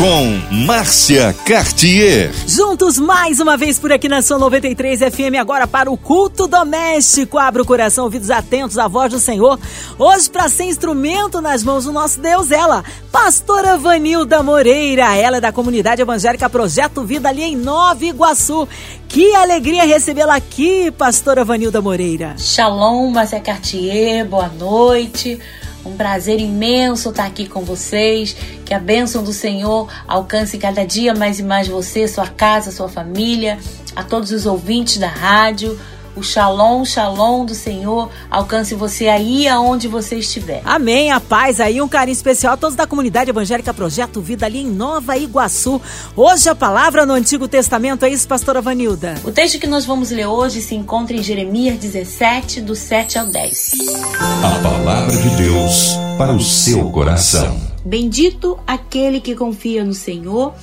com Márcia Cartier. Juntos mais uma vez por aqui na Sua 93 FM, agora para o culto doméstico. Abra o coração, ouvidos atentos à voz do Senhor. Hoje, para ser instrumento nas mãos do nosso Deus, ela, pastora Vanilda Moreira. Ela é da comunidade evangélica Projeto Vida ali em Nova Iguaçu. Que alegria recebê-la aqui, pastora Vanilda Moreira. Shalom, Márcia Cartier, boa noite. Um prazer imenso estar aqui com vocês. Que a bênção do Senhor alcance cada dia mais e mais você, sua casa, sua família, a todos os ouvintes da rádio. O shalom, shalom do Senhor alcance você aí aonde você estiver. Amém. A paz aí, um carinho especial a todos da comunidade evangélica Projeto Vida ali em Nova Iguaçu. Hoje a palavra no Antigo Testamento é isso, pastora Vanilda. O texto que nós vamos ler hoje se encontra em Jeremias 17, do 7 ao 10. A palavra de Deus para o seu coração. Bendito aquele que confia no Senhor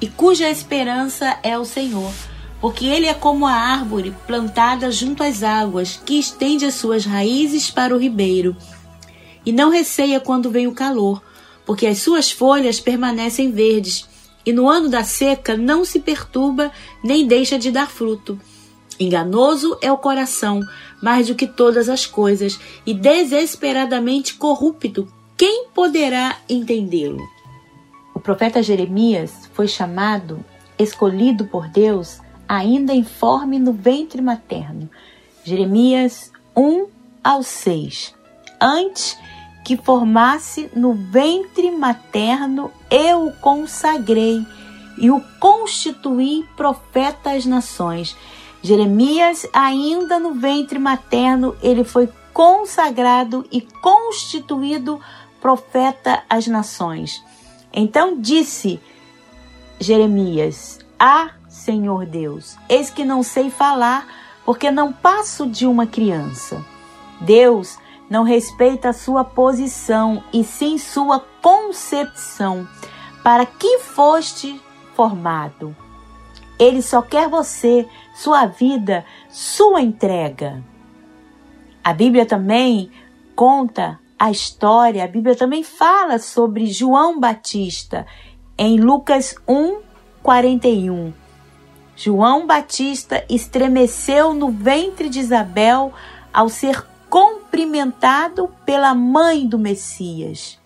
e cuja esperança é o Senhor porque ele é como a árvore plantada junto às águas, que estende as suas raízes para o ribeiro. E não receia quando vem o calor, porque as suas folhas permanecem verdes, e no ano da seca não se perturba nem deixa de dar fruto. Enganoso é o coração, mais do que todas as coisas, e desesperadamente corrupto. Quem poderá entendê-lo? O profeta Jeremias foi chamado, escolhido por Deus, ainda informe no ventre materno. Jeremias 1 ao 6. Antes que formasse no ventre materno, eu o consagrei e o constituí profeta às nações. Jeremias, ainda no ventre materno, ele foi consagrado e constituído profeta às nações. Então disse Jeremias: Ah, Senhor Deus. Eis que não sei falar, porque não passo de uma criança. Deus não respeita a sua posição, e sim sua concepção. Para que foste formado? Ele só quer você, sua vida, sua entrega. A Bíblia também conta a história, a Bíblia também fala sobre João Batista em Lucas 1, 41. João Batista estremeceu no ventre de Isabel ao ser cumprimentado pela mãe do Messias.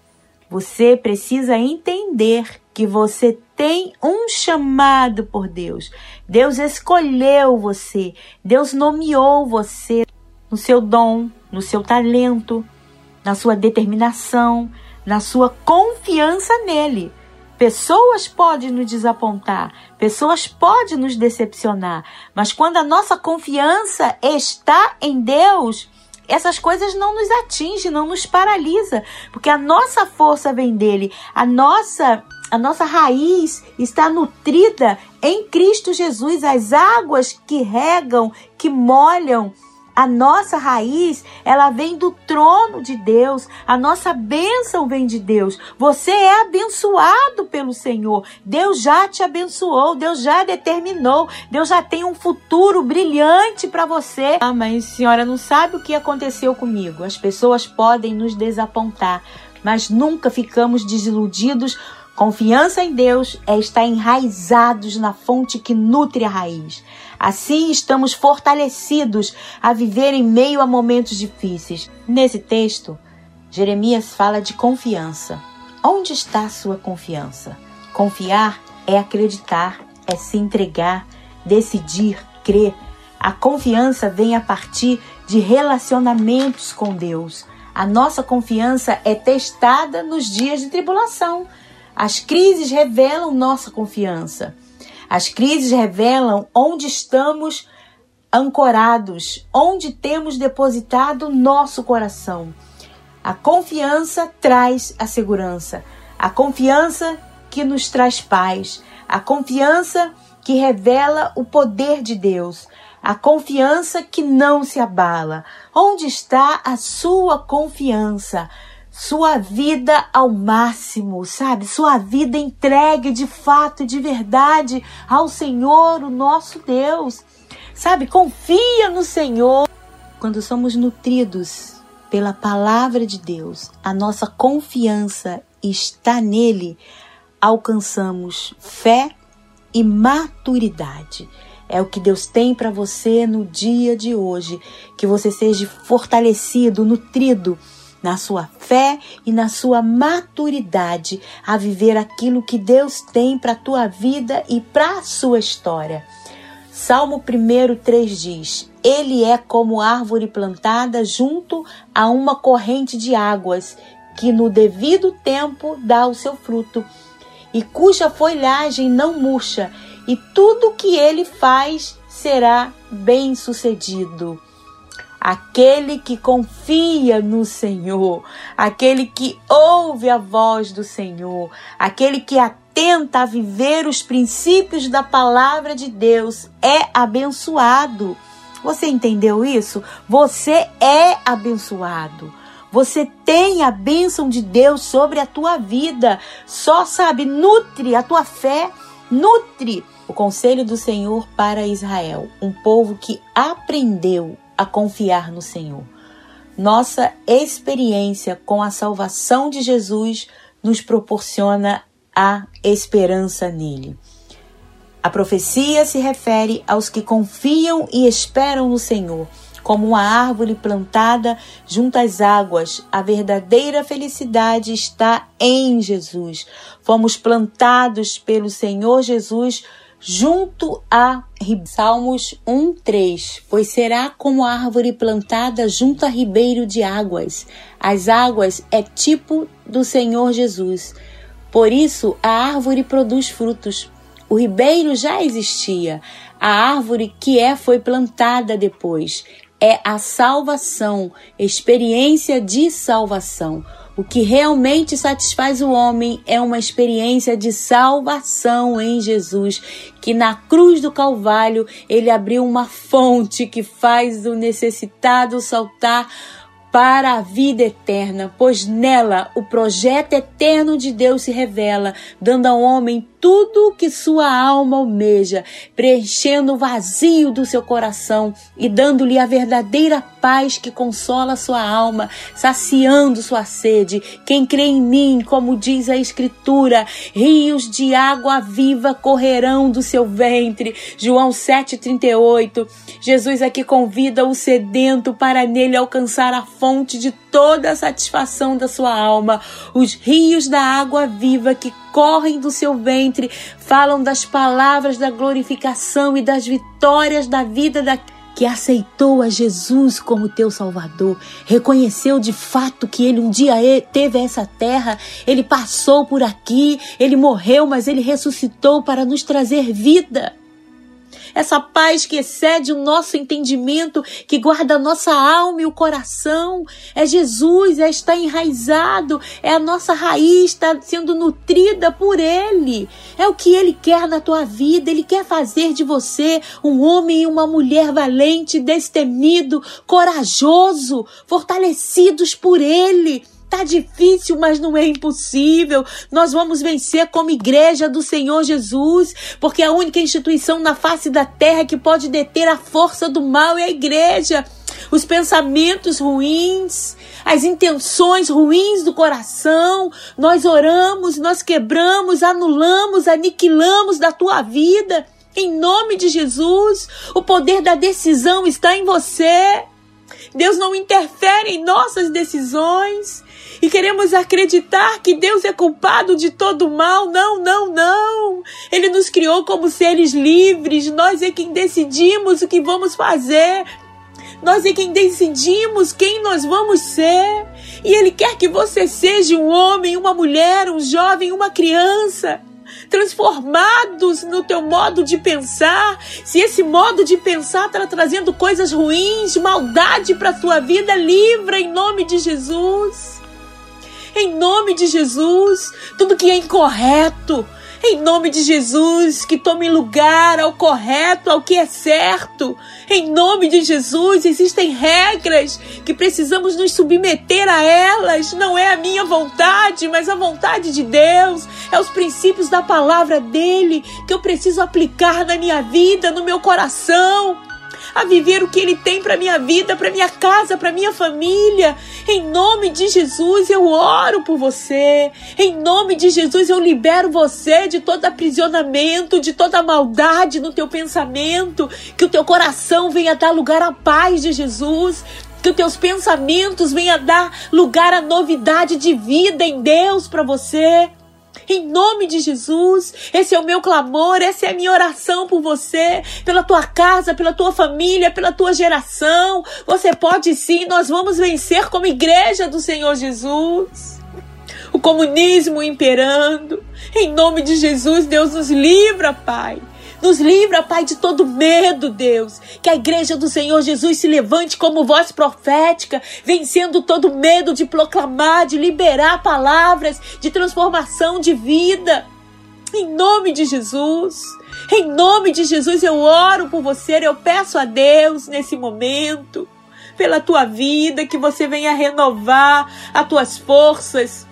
Você precisa entender que você tem um chamado por Deus. Deus escolheu você, Deus nomeou você no seu dom, no seu talento, na sua determinação, na sua confiança nele. Pessoas podem nos desapontar, pessoas podem nos decepcionar, mas quando a nossa confiança está em Deus, essas coisas não nos atingem, não nos paralisa, porque a nossa força vem dele, a nossa a nossa raiz está nutrida em Cristo Jesus, as águas que regam, que molham a nossa raiz, ela vem do trono de Deus. A nossa bênção vem de Deus. Você é abençoado pelo Senhor. Deus já te abençoou, Deus já determinou, Deus já tem um futuro brilhante para você. Ah, mas senhora não sabe o que aconteceu comigo. As pessoas podem nos desapontar, mas nunca ficamos desiludidos Confiança em Deus é estar enraizados na fonte que nutre a raiz. Assim estamos fortalecidos a viver em meio a momentos difíceis. Nesse texto, Jeremias fala de confiança. Onde está a sua confiança? Confiar é acreditar, é se entregar, decidir, crer. A confiança vem a partir de relacionamentos com Deus. A nossa confiança é testada nos dias de tribulação. As crises revelam nossa confiança. As crises revelam onde estamos ancorados, onde temos depositado nosso coração. A confiança traz a segurança, a confiança que nos traz paz, a confiança que revela o poder de Deus, a confiança que não se abala. Onde está a sua confiança? Sua vida ao máximo, sabe? Sua vida entregue de fato e de verdade ao Senhor, o nosso Deus. Sabe? Confia no Senhor. Quando somos nutridos pela palavra de Deus, a nossa confiança está nele, alcançamos fé e maturidade. É o que Deus tem para você no dia de hoje, que você seja fortalecido, nutrido na sua fé e na sua maturidade a viver aquilo que Deus tem para a tua vida e para a sua história. Salmo 1, 3 diz: Ele é como árvore plantada junto a uma corrente de águas, que no devido tempo dá o seu fruto, e cuja folhagem não murcha, e tudo que ele faz será bem sucedido. Aquele que confia no Senhor, aquele que ouve a voz do Senhor, aquele que atenta a viver os princípios da palavra de Deus é abençoado. Você entendeu isso? Você é abençoado. Você tem a bênção de Deus sobre a tua vida. Só sabe, nutre a tua fé, nutre o conselho do Senhor para Israel, um povo que aprendeu a confiar no Senhor. Nossa experiência com a salvação de Jesus nos proporciona a esperança nele. A profecia se refere aos que confiam e esperam no Senhor, como uma árvore plantada junto às águas. A verdadeira felicidade está em Jesus. Fomos plantados pelo Senhor Jesus junto a Salmos 1:3, pois será como árvore plantada junto a ribeiro de águas. As águas é tipo do Senhor Jesus. Por isso a árvore produz frutos. O ribeiro já existia. A árvore que é foi plantada depois. É a salvação, experiência de salvação. O que realmente satisfaz o homem é uma experiência de salvação em Jesus, que na cruz do Calvário ele abriu uma fonte que faz o necessitado saltar para a vida eterna, pois nela o projeto eterno de Deus se revela, dando ao homem tudo o que sua alma almeja, preenchendo o vazio do seu coração e dando-lhe a verdadeira paz que consola sua alma, saciando sua sede. Quem crê em mim, como diz a Escritura, rios de água viva correrão do seu ventre. João 7,38. Jesus aqui convida o sedento para nele alcançar a fonte de toda a satisfação da sua alma. Os rios da água viva que correm do seu ventre falam das palavras da glorificação e das vitórias da vida da que aceitou a Jesus como teu Salvador, reconheceu de fato que ele um dia teve essa terra, ele passou por aqui, ele morreu, mas ele ressuscitou para nos trazer vida essa paz que excede o nosso entendimento, que guarda a nossa alma e o coração. É Jesus, é estar enraizado, é a nossa raiz, está sendo nutrida por Ele. É o que Ele quer na tua vida, Ele quer fazer de você um homem e uma mulher valente, destemido, corajoso, fortalecidos por Ele. Tá difícil, mas não é impossível. Nós vamos vencer como igreja do Senhor Jesus, porque a única instituição na face da terra que pode deter a força do mal é a igreja. Os pensamentos ruins, as intenções ruins do coração, nós oramos, nós quebramos, anulamos, aniquilamos da tua vida. Em nome de Jesus, o poder da decisão está em você. Deus não interfere em nossas decisões e queremos acreditar que Deus é culpado de todo o mal. Não, não, não. Ele nos criou como seres livres. Nós é quem decidimos o que vamos fazer. Nós é quem decidimos quem nós vamos ser. E Ele quer que você seja um homem, uma mulher, um jovem, uma criança transformados no teu modo de pensar. Se esse modo de pensar está trazendo coisas ruins, maldade para a tua vida, livra em nome de Jesus. Em nome de Jesus, tudo que é incorreto, Em nome de Jesus, que tome lugar ao correto, ao que é certo. Em nome de Jesus, existem regras que precisamos nos submeter a elas. Não é a minha vontade, mas a vontade de Deus. É os princípios da palavra dele que eu preciso aplicar na minha vida, no meu coração a viver o que Ele tem para minha vida, para minha casa, para minha família. Em nome de Jesus eu oro por você. Em nome de Jesus eu libero você de todo aprisionamento, de toda maldade no teu pensamento. Que o teu coração venha dar lugar à paz de Jesus que os teus pensamentos venham dar lugar à novidade de vida em Deus para você. Em nome de Jesus, esse é o meu clamor, essa é a minha oração por você, pela tua casa, pela tua família, pela tua geração. Você pode sim, nós vamos vencer como igreja do Senhor Jesus. O comunismo imperando. Em nome de Jesus, Deus nos livra, Pai. Nos livra, Pai, de todo medo, Deus. Que a igreja do Senhor Jesus se levante como voz profética, vencendo todo medo de proclamar, de liberar palavras de transformação de vida. Em nome de Jesus. Em nome de Jesus eu oro por você, eu peço a Deus nesse momento, pela tua vida, que você venha renovar as tuas forças,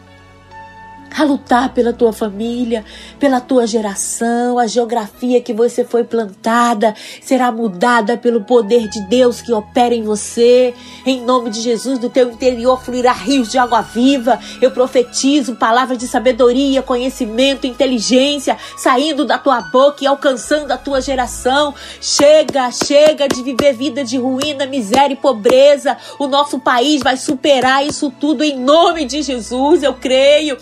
a lutar pela tua família, pela tua geração. A geografia que você foi plantada será mudada pelo poder de Deus que opera em você. Em nome de Jesus, do teu interior fluirá rios de água viva. Eu profetizo palavras de sabedoria, conhecimento, inteligência saindo da tua boca e alcançando a tua geração. Chega, chega de viver vida de ruína, miséria e pobreza. O nosso país vai superar isso tudo em nome de Jesus. Eu creio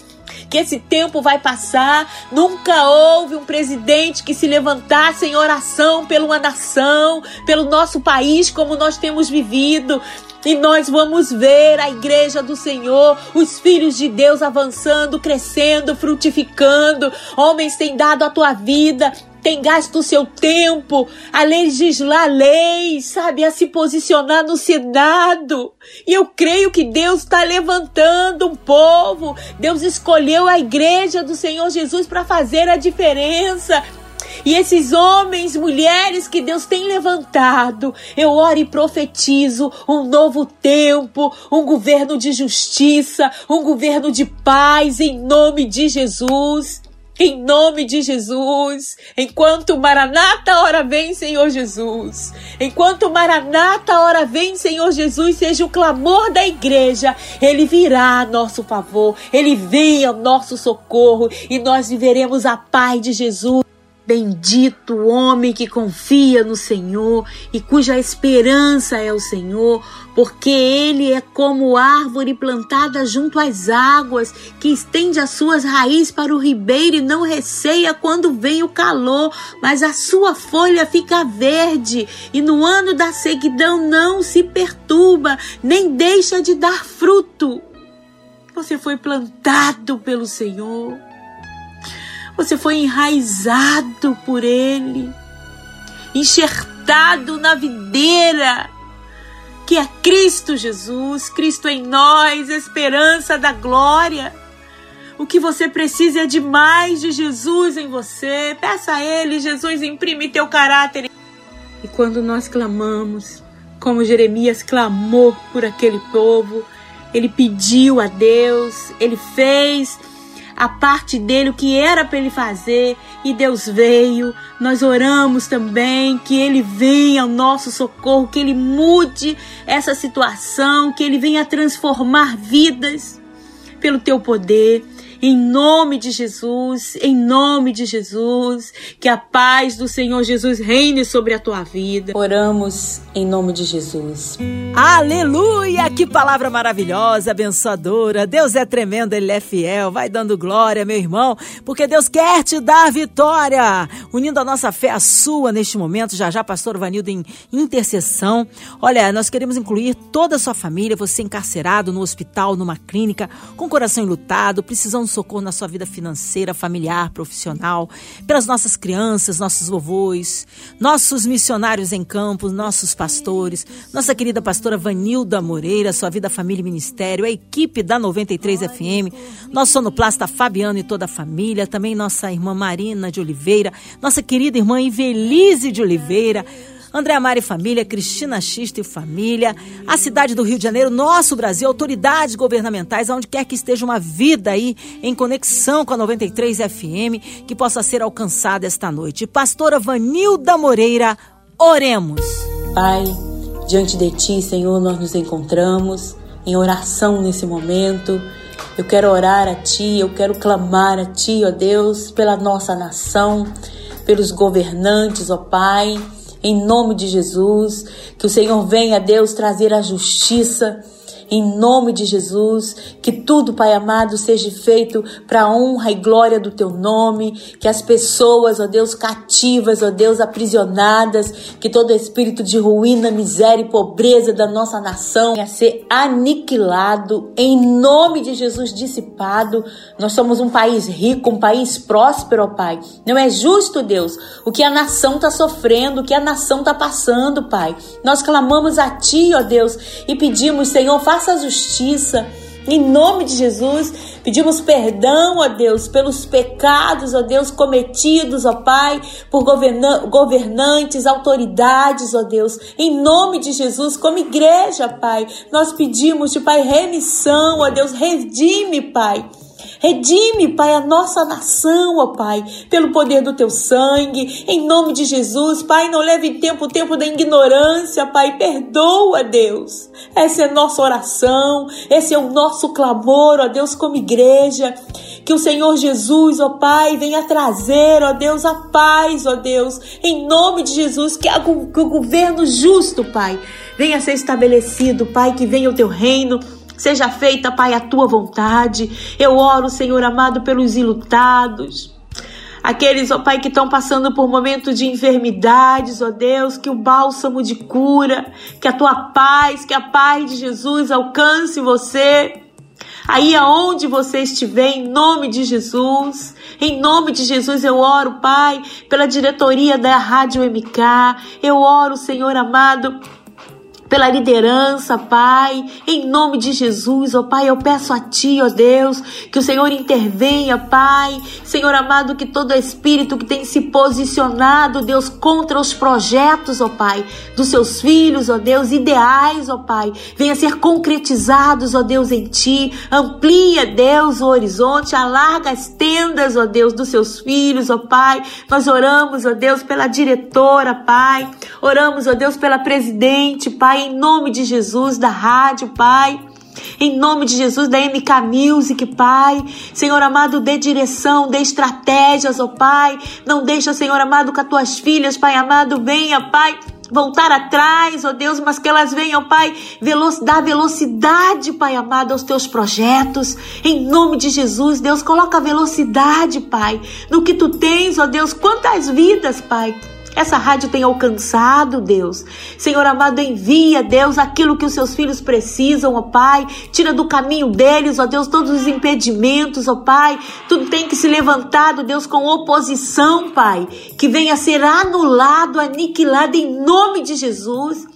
que esse tempo vai passar. Nunca houve um presidente que se levantasse em oração pela uma nação, pelo nosso país, como nós temos vivido. E nós vamos ver a igreja do Senhor, os filhos de Deus avançando, crescendo, frutificando. Homens têm dado a tua vida, tem gasto o seu tempo a legislar leis, sabe, a se posicionar no Senado. E eu creio que Deus está levantando um povo. Deus escolheu a igreja do Senhor Jesus para fazer a diferença. E esses homens, mulheres que Deus tem levantado, eu oro e profetizo um novo tempo, um governo de justiça, um governo de paz, em nome de Jesus. Em nome de Jesus, enquanto Maranata, hora vem, Senhor Jesus. Enquanto Maranata, hora vem, Senhor Jesus, seja o clamor da igreja, ele virá a nosso favor, ele vem ao nosso socorro e nós viveremos a paz de Jesus. Bendito o homem que confia no Senhor e cuja esperança é o Senhor, porque ele é como árvore plantada junto às águas, que estende as suas raízes para o ribeiro e não receia quando vem o calor, mas a sua folha fica verde e no ano da seguidão não se perturba, nem deixa de dar fruto. Você foi plantado pelo Senhor. Você foi enraizado por Ele, enxertado na videira, que é Cristo Jesus, Cristo em nós, esperança da glória. O que você precisa é de mais de Jesus em você. Peça a Ele, Jesus, imprime teu caráter. E quando nós clamamos, como Jeremias clamou por aquele povo, ele pediu a Deus, ele fez a parte dele, o que era para ele fazer, e Deus veio. Nós oramos também que ele venha ao nosso socorro, que ele mude essa situação, que ele venha transformar vidas pelo teu poder. Em nome de Jesus, em nome de Jesus, que a paz do Senhor Jesus reine sobre a tua vida. Oramos em nome de Jesus. Aleluia! Que palavra maravilhosa, abençoadora. Deus é tremendo, Ele é fiel. Vai dando glória, meu irmão, porque Deus quer te dar vitória. Unindo a nossa fé à sua neste momento, já já, pastor Vanildo em intercessão. Olha, nós queremos incluir toda a sua família, você encarcerado no hospital, numa clínica, com coração enlutado, precisando um socorro na sua vida financeira, familiar, profissional, pelas nossas crianças, nossos vovôs, nossos missionários em campo, nossos pastores, nossa querida pastora Vanilda Moreira, sua vida, família e ministério, a equipe da 93 FM, nosso sonoplasta Fabiano e toda a família, também nossa irmã Marina de Oliveira, nossa querida irmã Invelise de Oliveira, André Amari família, Cristina Xista e família, a cidade do Rio de Janeiro, nosso Brasil, autoridades governamentais, aonde quer que esteja uma vida aí em conexão com a 93 FM, que possa ser alcançada esta noite. Pastora Vanilda Moreira, oremos. Pai, diante de Ti, Senhor, nós nos encontramos em oração nesse momento. Eu quero orar a Ti, eu quero clamar a Ti, ó Deus, pela nossa nação, pelos governantes, ó Pai em nome de Jesus. Que o Senhor venha, Deus, trazer a justiça em nome de Jesus, que tudo, Pai amado, seja feito para a honra e glória do teu nome, que as pessoas, ó Deus, cativas, ó Deus, aprisionadas, que todo espírito de ruína, miséria e pobreza da nossa nação venha ser aniquilado, em nome de Jesus, dissipado. Nós somos um país rico, um país próspero, Pai. Não é justo, Deus, o que a nação está sofrendo, o que a nação está passando, Pai. Nós clamamos a Ti, ó Deus, e pedimos, Senhor, faça faça justiça. Em nome de Jesus, pedimos perdão, ó Deus, pelos pecados, ó Deus, cometidos, ó Pai, por governantes, autoridades, ó Deus. Em nome de Jesus, como igreja, Pai, nós pedimos, de Pai, remissão, ó Deus, redime, Pai Redime, Pai, a nossa nação, ó Pai, pelo poder do teu sangue, em nome de Jesus. Pai, não leve tempo o tempo da ignorância, Pai, perdoa, Deus. Essa é a nossa oração, esse é o nosso clamor, ó Deus, como igreja. Que o Senhor Jesus, ó Pai, venha trazer, ó Deus, a paz, ó Deus, em nome de Jesus, que, que o governo justo, Pai, venha ser estabelecido, Pai, que venha o teu reino Seja feita, Pai, a tua vontade. Eu oro, Senhor amado, pelos ilutados. Aqueles, ó Pai, que estão passando por momentos de enfermidades, ó Deus, que o bálsamo de cura, que a tua paz, que a paz de Jesus alcance você. Aí aonde você estiver, em nome de Jesus, em nome de Jesus eu oro, Pai, pela diretoria da Rádio MK, eu oro, Senhor amado, pela liderança, Pai, em nome de Jesus, ó Pai, eu peço a Ti, ó Deus, que o Senhor intervenha, Pai, Senhor amado, que todo espírito que tem se posicionado, Deus, contra os projetos, ó Pai, dos seus filhos, ó Deus, ideais, ó Pai, venha ser concretizados, ó Deus, em Ti, amplia, Deus, o horizonte, alarga as tendas, ó Deus, dos seus filhos, ó Pai, nós oramos, ó Deus, pela diretora, Pai, oramos, ó Deus, pela presidente, Pai, Pai, em nome de Jesus, da rádio, Pai. Em nome de Jesus, da MK Music, Pai. Senhor amado, dê direção, dê estratégias, ó oh, Pai. Não deixa, Senhor amado, que as tuas filhas, Pai amado, venha, Pai voltar atrás, ó oh Deus, mas que elas venham, Pai, velo dar velocidade, Pai amado, aos teus projetos. Em nome de Jesus, Deus, coloca velocidade, Pai, no que tu tens, ó oh Deus. Quantas vidas, Pai essa rádio tem alcançado, Deus. Senhor amado, envia, Deus, aquilo que os seus filhos precisam, ó Pai. Tira do caminho deles, ó Deus, todos os impedimentos, ó Pai. Tudo tem que se levantar, Deus, com oposição, Pai. Que venha a ser anulado, aniquilado em nome de Jesus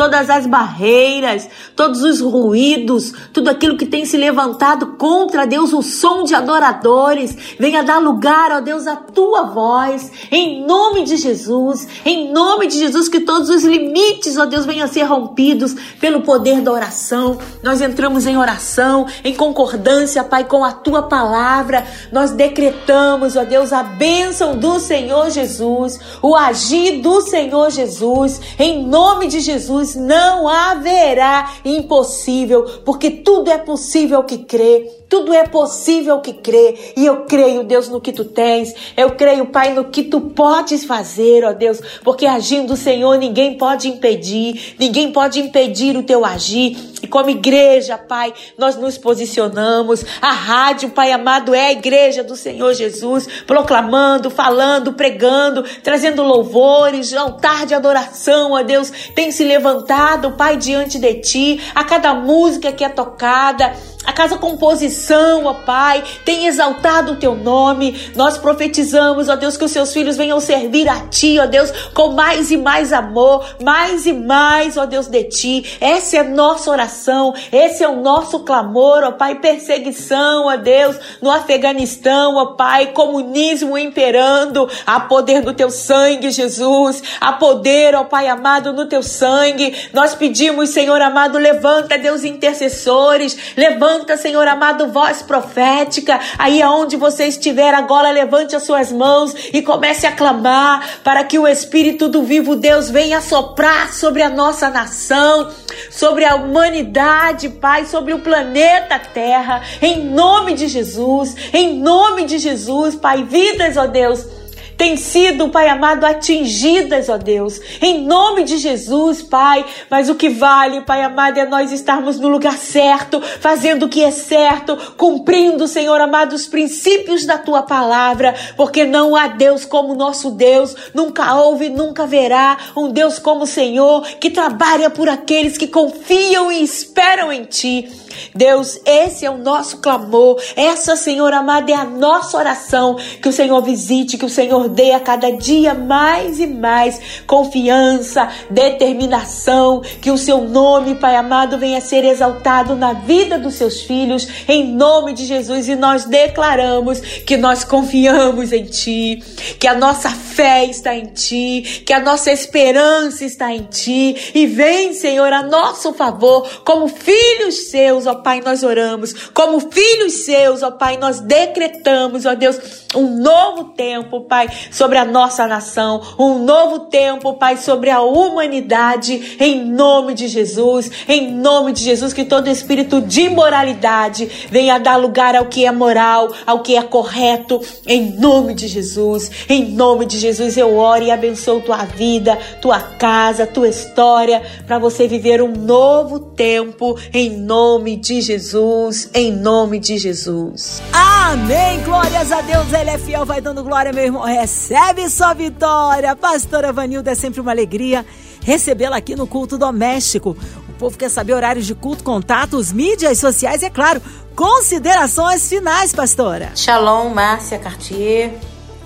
todas as barreiras, todos os ruídos, tudo aquilo que tem se levantado contra Deus, o som de adoradores, venha dar lugar, ó Deus, à tua voz, em nome de Jesus, em nome de Jesus, que todos os limites, ó Deus, venham a ser rompidos pelo poder da oração. Nós entramos em oração, em concordância, Pai, com a tua palavra. Nós decretamos, ó Deus, a bênção do Senhor Jesus, o agir do Senhor Jesus, em nome de Jesus não haverá impossível, porque tudo é possível que crê. Tudo é possível que crê. E eu creio, Deus, no que tu tens. Eu creio, Pai, no que tu podes fazer, ó Deus. Porque agindo o Senhor, ninguém pode impedir. Ninguém pode impedir o teu agir. E como igreja, Pai, nós nos posicionamos. A rádio, Pai amado, é a igreja do Senhor Jesus. Proclamando, falando, pregando, trazendo louvores, altar de adoração, ó Deus. Tem se levantado, Pai, diante de ti. A cada música que é tocada a casa composição, ó Pai, tem exaltado o teu nome. Nós profetizamos, ó Deus, que os seus filhos venham servir a ti, ó Deus, com mais e mais amor, mais e mais, ó Deus, de ti. Essa é nossa oração, esse é o nosso clamor, ó Pai, perseguição, ó Deus, no Afeganistão, ó Pai, comunismo imperando, a poder do teu sangue, Jesus, a poder, ó Pai amado, no teu sangue. Nós pedimos, Senhor amado, levanta, Deus, intercessores, levanta, Senhor amado, voz profética, aí aonde você estiver agora, levante as suas mãos e comece a clamar para que o Espírito do vivo Deus venha soprar sobre a nossa nação, sobre a humanidade, Pai, sobre o planeta Terra, em nome de Jesus, em nome de Jesus, Pai, vidas, ó Deus têm sido, Pai amado, atingidas, ó Deus, em nome de Jesus, Pai. Mas o que vale, Pai amado, é nós estarmos no lugar certo, fazendo o que é certo, cumprindo, Senhor amado, os princípios da tua palavra, porque não há Deus como nosso Deus, nunca houve, nunca haverá um Deus como o Senhor que trabalha por aqueles que confiam e esperam em ti. Deus, esse é o nosso clamor, essa, Senhor amado, é a nossa oração. Que o Senhor visite, que o Senhor dê a cada dia mais e mais confiança, determinação, que o seu nome, Pai amado, venha ser exaltado na vida dos seus filhos, em nome de Jesus. E nós declaramos que nós confiamos em Ti, que a nossa fé está em Ti, que a nossa esperança está em Ti. E vem, Senhor, a nosso favor, como filhos seus, ó Pai, nós oramos. Como filhos seus, ó Pai, nós decretamos, ó Deus, um novo tempo, Pai, sobre a nossa nação, um novo tempo, Pai, sobre a humanidade, em nome de Jesus, em nome de Jesus, que todo espírito de imoralidade venha dar lugar ao que é moral, ao que é correto, em nome de Jesus, em nome de Jesus, eu oro e abençoo tua vida, tua casa, tua história, para você viver um novo tempo, em nome de Jesus, em nome de Jesus. Amém, glórias a Deus, ele é fiel, vai dando glória, meu irmão, recebe sua vitória, pastora Vanilda, é sempre uma alegria recebê-la aqui no culto doméstico. O povo quer saber horários de culto, contatos, mídias sociais e, é claro, considerações finais, pastora. Shalom, Márcia Cartier.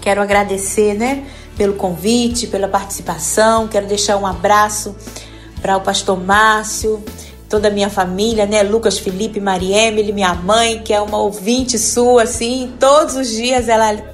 Quero agradecer, né, pelo convite, pela participação. Quero deixar um abraço para o pastor Márcio, toda a minha família, né? Lucas, Felipe, Maria Emily, minha mãe, que é uma ouvinte sua, assim, todos os dias ela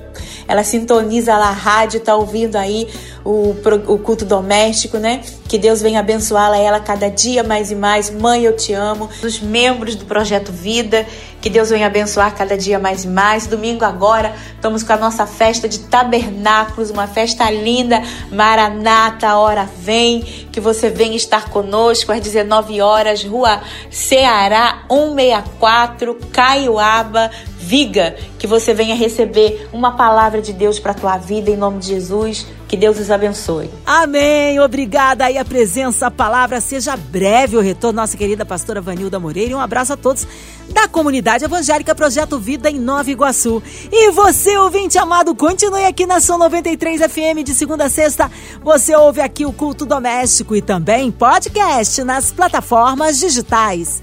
ela sintoniza lá a rádio, tá ouvindo aí o, o culto doméstico, né? Que Deus venha abençoá-la ela cada dia mais e mais. Mãe, eu te amo. Os membros do Projeto Vida, que Deus venha abençoar cada dia mais e mais. Domingo agora, estamos com a nossa festa de tabernáculos, uma festa linda. Maranata, hora vem. Que você venha estar conosco às 19 horas, Rua Ceará 164, Caiuaba, Viga, que você venha receber uma palavra de Deus para a tua vida em nome de Jesus. Que Deus os abençoe. Amém. Obrigada aí a presença, a palavra. Seja breve o retorno, nossa querida pastora Vanilda Moreira. E um abraço a todos da comunidade evangélica Projeto Vida em Nova Iguaçu. E você, ouvinte amado, continue aqui na São 93 FM de segunda a sexta. Você ouve aqui o culto doméstico e também podcast nas plataformas digitais